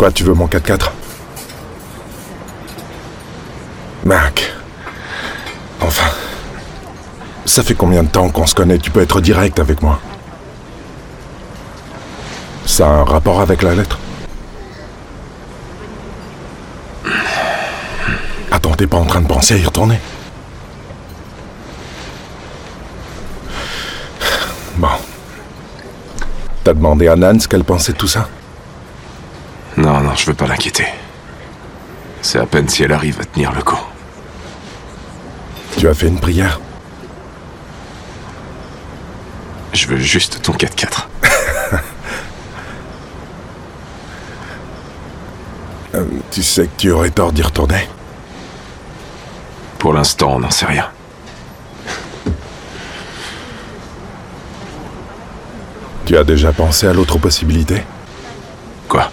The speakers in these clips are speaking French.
Quoi, tu veux mon 4x4 Mac. Enfin. Ça fait combien de temps qu'on se connaît? Tu peux être direct avec moi. Ça a un rapport avec la lettre? Attends, t'es pas en train de penser à y retourner? Bon. T'as demandé à Nan ce qu'elle pensait de tout ça? Non, non, je veux pas l'inquiéter. C'est à peine si elle arrive à tenir le coup. Tu as fait une prière? Je veux juste ton 4x4. Euh, Tu sais que tu aurais tort d'y retourner? Pour l'instant, on n'en sait rien. Tu as déjà pensé à l'autre possibilité? Quoi?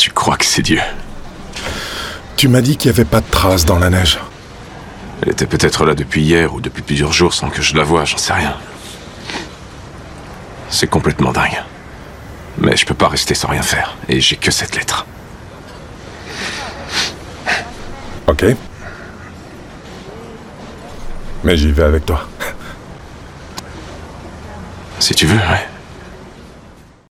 Tu crois que c'est Dieu Tu m'as dit qu'il n'y avait pas de traces dans la neige. Elle était peut-être là depuis hier ou depuis plusieurs jours sans que je la voie, j'en sais rien. C'est complètement dingue. Mais je peux pas rester sans rien faire, et j'ai que cette lettre. Ok. Mais j'y vais avec toi. Si tu veux, ouais.